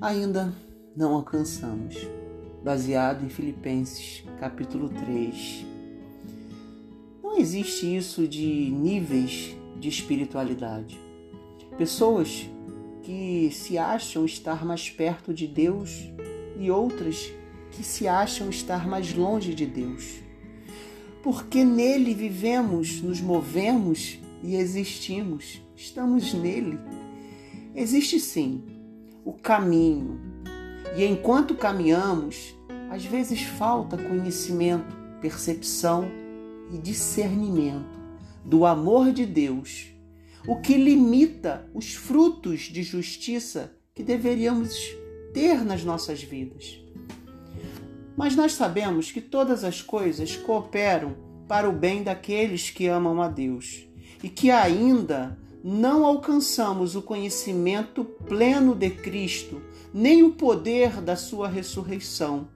ainda não alcançamos, baseado em Filipenses capítulo 3. Não existe isso de níveis de espiritualidade. Pessoas que se acham estar mais perto de Deus e outras que se acham estar mais longe de Deus. Porque nele vivemos, nos movemos e existimos. Estamos nele. Existe sim o caminho. E enquanto caminhamos, às vezes falta conhecimento, percepção e discernimento do amor de Deus, o que limita os frutos de justiça que deveríamos ter nas nossas vidas. Mas nós sabemos que todas as coisas cooperam para o bem daqueles que amam a Deus e que ainda não alcançamos o conhecimento pleno de Cristo, nem o poder da sua ressurreição.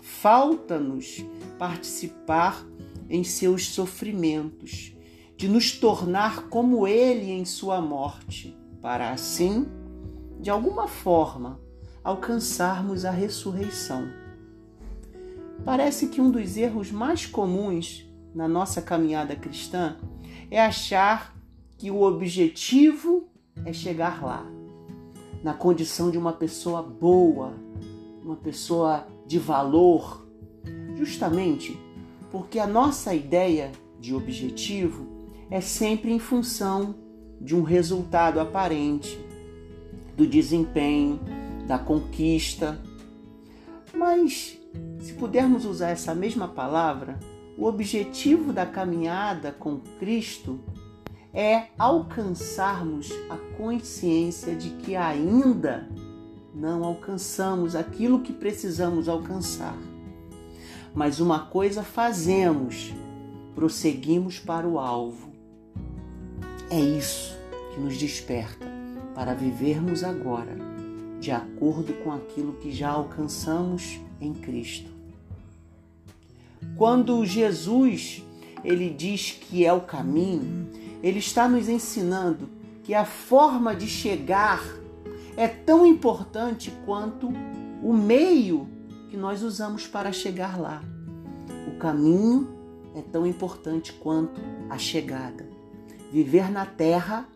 Falta-nos participar em seus sofrimentos, de nos tornar como ele em sua morte, para assim, de alguma forma, alcançarmos a ressurreição. Parece que um dos erros mais comuns na nossa caminhada cristã é achar que o objetivo é chegar lá, na condição de uma pessoa boa, uma pessoa de valor, justamente porque a nossa ideia de objetivo é sempre em função de um resultado aparente, do desempenho, da conquista. Mas, se pudermos usar essa mesma palavra, o objetivo da caminhada com Cristo é alcançarmos a consciência de que ainda não alcançamos aquilo que precisamos alcançar. Mas uma coisa fazemos, prosseguimos para o alvo. É isso que nos desperta para vivermos agora, de acordo com aquilo que já alcançamos em Cristo. Quando Jesus ele diz que é o caminho, ele está nos ensinando que a forma de chegar é tão importante quanto o meio que nós usamos para chegar lá. O caminho é tão importante quanto a chegada. Viver na terra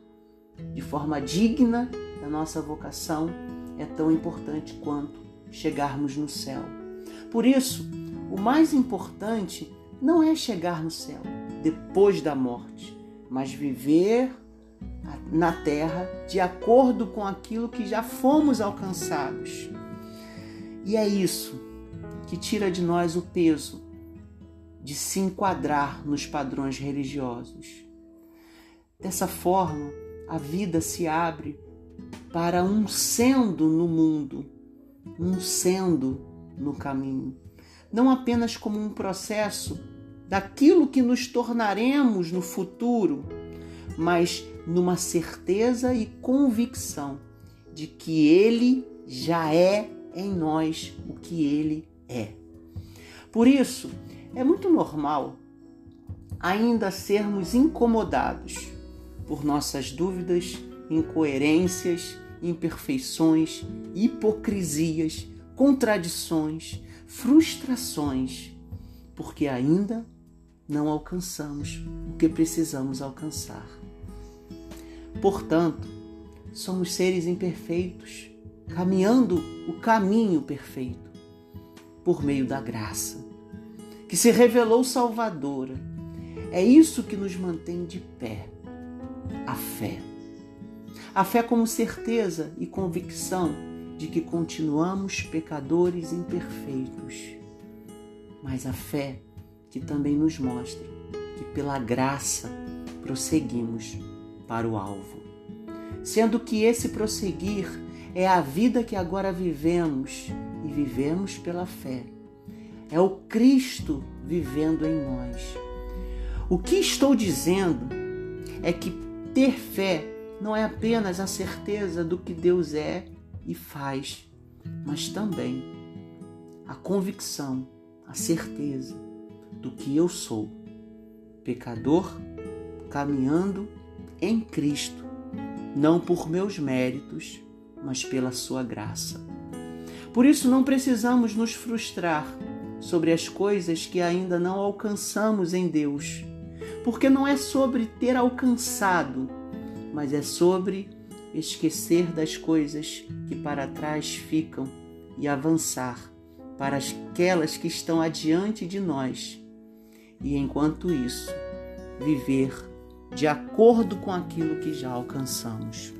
de forma digna da nossa vocação é tão importante quanto chegarmos no céu. Por isso, o mais importante não é chegar no céu depois da morte, mas viver na terra de acordo com aquilo que já fomos alcançados. E é isso que tira de nós o peso de se enquadrar nos padrões religiosos. Dessa forma, a vida se abre para um sendo no mundo, um sendo no caminho, não apenas como um processo daquilo que nos tornaremos no futuro, mas numa certeza e convicção de que Ele já é em nós o que Ele é. Por isso, é muito normal ainda sermos incomodados por nossas dúvidas, incoerências, imperfeições, hipocrisias, contradições, frustrações, porque ainda não alcançamos o que precisamos alcançar. Portanto, somos seres imperfeitos, caminhando o caminho perfeito por meio da graça, que se revelou salvadora. É isso que nos mantém de pé, a fé. A fé como certeza e convicção de que continuamos pecadores imperfeitos, mas a fé que também nos mostra que pela graça prosseguimos para o alvo. Sendo que esse prosseguir é a vida que agora vivemos e vivemos pela fé. É o Cristo vivendo em nós. O que estou dizendo é que ter fé não é apenas a certeza do que Deus é e faz, mas também a convicção, a certeza do que eu sou, pecador caminhando em Cristo, não por meus méritos, mas pela Sua graça. Por isso não precisamos nos frustrar sobre as coisas que ainda não alcançamos em Deus, porque não é sobre ter alcançado, mas é sobre esquecer das coisas que para trás ficam e avançar para aquelas que estão adiante de nós. E enquanto isso, viver de acordo com aquilo que já alcançamos.